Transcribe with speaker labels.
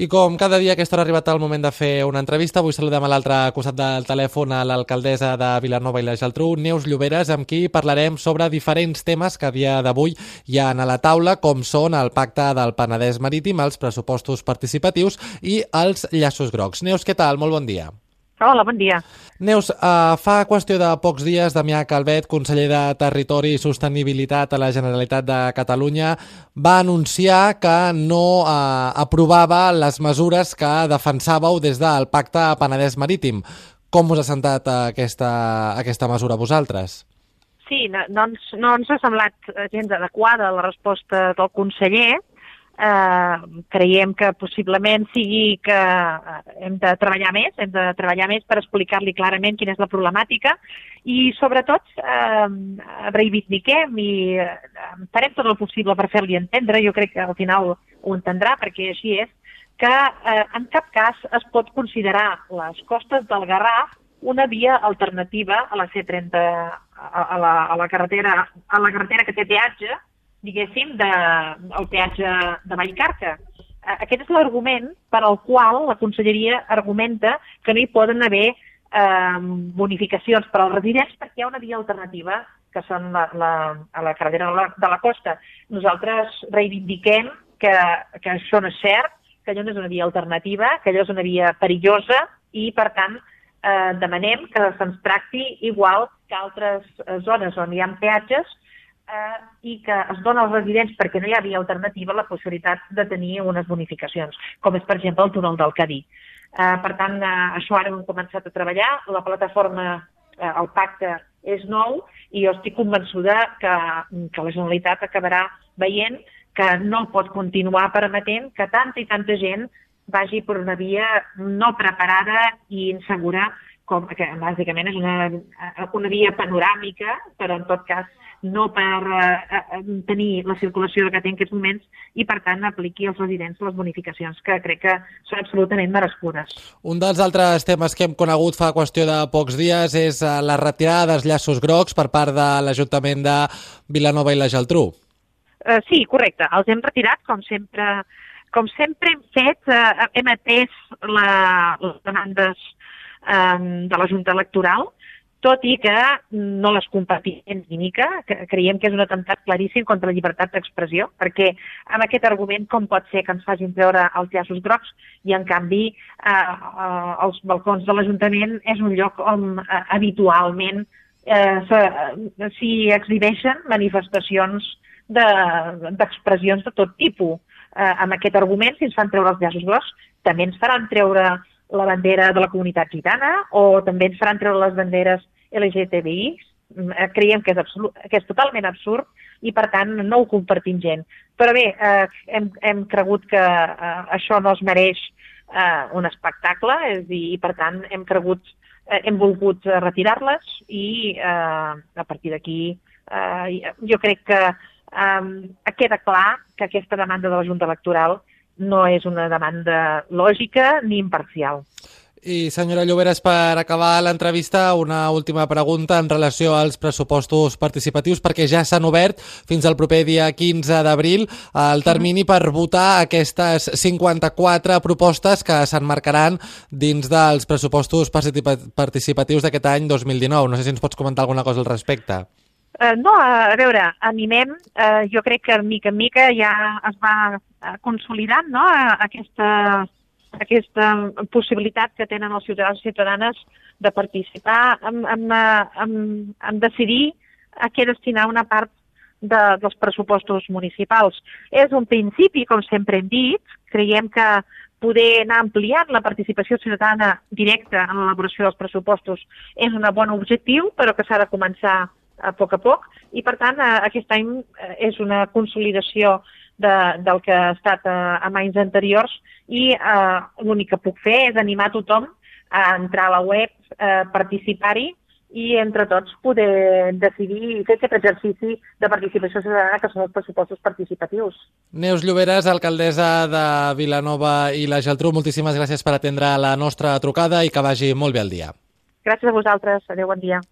Speaker 1: I com cada dia a aquesta hora ha arribat el moment de fer una entrevista, avui saludem a l'altre costat del telèfon a l'alcaldessa de Vilanova i la Geltrú, Neus Lloberes, amb qui parlarem sobre diferents temes que a dia d'avui hi ha a la taula, com són el pacte del Penedès Marítim, els pressupostos participatius i els llaços grocs. Neus, què tal? Molt bon dia.
Speaker 2: Hola, bon dia.
Speaker 1: Neus, uh, fa qüestió de pocs dies, Damià Calvet, conseller de Territori i Sostenibilitat a la Generalitat de Catalunya, va anunciar que no uh, aprovava les mesures que defensàveu des del Pacte Penedès Marítim. Com us ha sentat aquesta, aquesta mesura a vosaltres?
Speaker 2: Sí, no, no, ens, no ens ha semblat gens adequada la resposta del conseller, eh, creiem que possiblement sigui que eh, hem de treballar més, hem de treballar més per explicar-li clarament quina és la problemàtica i sobretot eh, reivindiquem i eh, farem tot el possible per fer-li entendre, jo crec que al final ho entendrà perquè així és, que eh, en cap cas es pot considerar les costes del Garraf una via alternativa a la C30, a, a, la, a la carretera, a la carretera que té peatge, diguéssim, de, el peatge de Vallcarca. Eh, aquest és l'argument per al qual la conselleria argumenta que no hi poden haver eh, bonificacions per als residents perquè hi ha una via alternativa que són la, la, a la carretera de la, de la costa. Nosaltres reivindiquem que, que això no és cert, que allò no és una via alternativa, que allò és una via perillosa i, per tant, eh, demanem que se'ns tracti igual que altres eh, zones on hi ha peatges eh, i que es dona als residents perquè no hi havia alternativa la possibilitat de tenir unes bonificacions, com és, per exemple, el túnel del Cadí. Eh, per tant, eh, això ara hem començat a treballar, la plataforma, eh, el pacte és nou i jo estic convençuda que, que la Generalitat acabarà veient que no pot continuar permetent que tanta i tanta gent vagi per una via no preparada i insegura, com que bàsicament és una, una via panoràmica, però en tot cas no per eh, eh, tenir la circulació que té en aquests moments i, per tant, apliqui als residents les bonificacions que crec que són absolutament merescudes.
Speaker 1: Un dels altres temes que hem conegut fa qüestió de pocs dies és eh, la retirada dels llaços grocs per part de l'Ajuntament de Vilanova i la Geltrú.
Speaker 2: Uh, sí, correcte. Els hem retirat, com sempre, com sempre hem fet, uh, hem atès la, les demandes um, de la Junta Electoral tot i que no les compartim ni mica, que creiem que és un atemptat claríssim contra la llibertat d'expressió, perquè amb aquest argument com pot ser que ens facin treure els llaços grocs i en canvi eh, eh, els balcons de l'Ajuntament és un lloc on eh, habitualment eh, s'hi exhibeixen manifestacions d'expressions de, de tot tipus. Eh, amb aquest argument, si ens fan treure els llaços grocs, també ens faran treure la bandera de la comunitat gitana o també ens faran treure les banderes LGTBI. Mm, eh, creiem que és, absolut, que és totalment absurd i, per tant, no ho compartim gent. Però bé, eh, hem, hem cregut que eh, això no es mereix eh, un espectacle és dir, i, per tant, hem cregut, eh, hem volgut retirar-les i eh, a partir d'aquí eh, jo crec que eh, queda clar que aquesta demanda de la Junta Electoral no és una demanda lògica ni imparcial.
Speaker 1: I senyora Lloberes, per acabar l'entrevista, una última pregunta en relació als pressupostos participatius, perquè ja s'han obert fins al proper dia 15 d'abril el termini per votar aquestes 54 propostes que s'enmarcaran dins dels pressupostos participatius d'aquest any 2019. No sé si ens pots comentar alguna cosa al respecte.
Speaker 2: Uh, no, a veure, animem, uh, jo crec que mica en mica ja es va uh, consolidant no? Aquesta, aquesta possibilitat que tenen els ciutadans i ciutadanes de participar en, en, en, en decidir a què destinar una part de, dels pressupostos municipals. És un principi, com sempre hem dit, creiem que poder anar ampliant la participació ciutadana directa en l'elaboració dels pressupostos és un bon objectiu, però que s'ha de començar poc a poc i per tant eh, aquest any eh, és una consolidació de, del que ha estat a, eh, a anys anteriors i eh, l'únic que puc fer és animar tothom a entrar a la web, eh, participar-hi i entre tots poder decidir i fer aquest exercici de participació ciutadana que són els pressupostos participatius.
Speaker 1: Neus Lloberes, alcaldessa de Vilanova i la Geltrú, moltíssimes gràcies per atendre la nostra trucada i que vagi molt bé el dia.
Speaker 2: Gràcies a vosaltres. Adéu, bon dia.